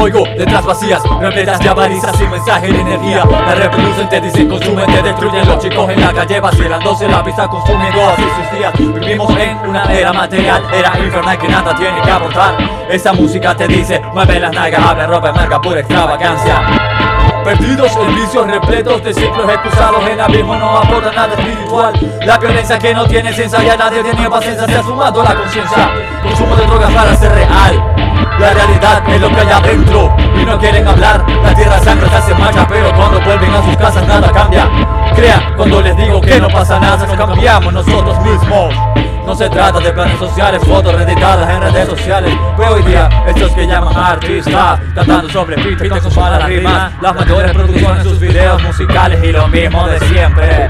Oigo letras vacías, repletas de avarizas sin mensaje de energía. La reproducen, te dicen, consumen, te destruyen. Los chicos en la calle vacilándose la pista consumiendo así sus días. Vivimos en una era material, era infernal que nada tiene que aportar. Esa música te dice, mueve las nalgas, abre ropa, marca pura extravagancia Perdidos en vicios repletos de ciclos excusados En abismo no aporta nada espiritual. La violencia que no tiene ciencia ya nadie tiene paciencia Se ha sumado la conciencia. Consumo de drogas para ser real La realidad es lo que hay adentro. Y no quieren hablar La tierra sangre se hace Pero cuando vuelven a sus casas nada cambia. Crea cuando les digo que no pasa nada Nos cambiamos nosotros mismos. No se trata de planes sociales, fotos reeditadas en redes sociales. Pero hoy día, estos que llaman artistas Cantando sobre pito y con malas rimas Las mayores producciones sus videos musicales Y lo mismo de siempre.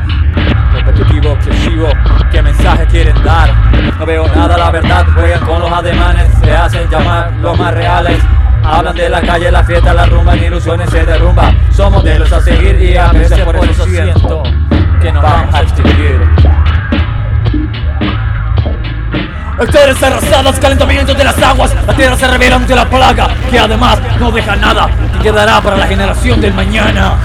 Repetitivo, obsesivo, ¿qué mensaje quieren dar? No veo nada, la verdad, juegan con los ademanes Se hacen llamar los más reales. Hablan de la calle, la fiesta, la rumba, en ilusiones se derrumba. Somos de los a seguir y a veces por eso siento Que nos vamos a extinguir. Hectáreas arrasadas, calentamiento de las aguas. La tierra se revela ante la plaga Que además no deja nada Que quedará para la generación del mañana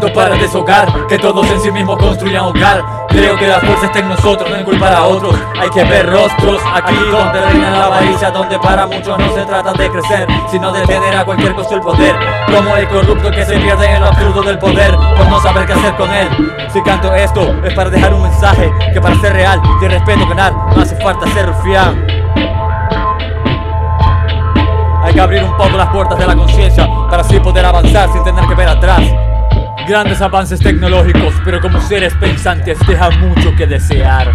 Para deshogar, que todos en sí mismos construyan hogar. Creo que la fuerza está en nosotros, no en culpar a otros. Hay que ver rostros aquí donde reina la avaricia Donde para muchos no se trata de crecer Sino de tener a cualquier costo el poder. Como el corrupto que se pierde en lo absurdo del poder Por no saber qué hacer con él. Si canto esto es para dejar un mensaje Que para ser real y respeto ganar hace falta ser rufián. Hay que abrir un poco las puertas de la conciencia Para así poder avanzar sin tener que ver Grandes avances tecnológicos, pero como seres pensantes deja mucho que desear.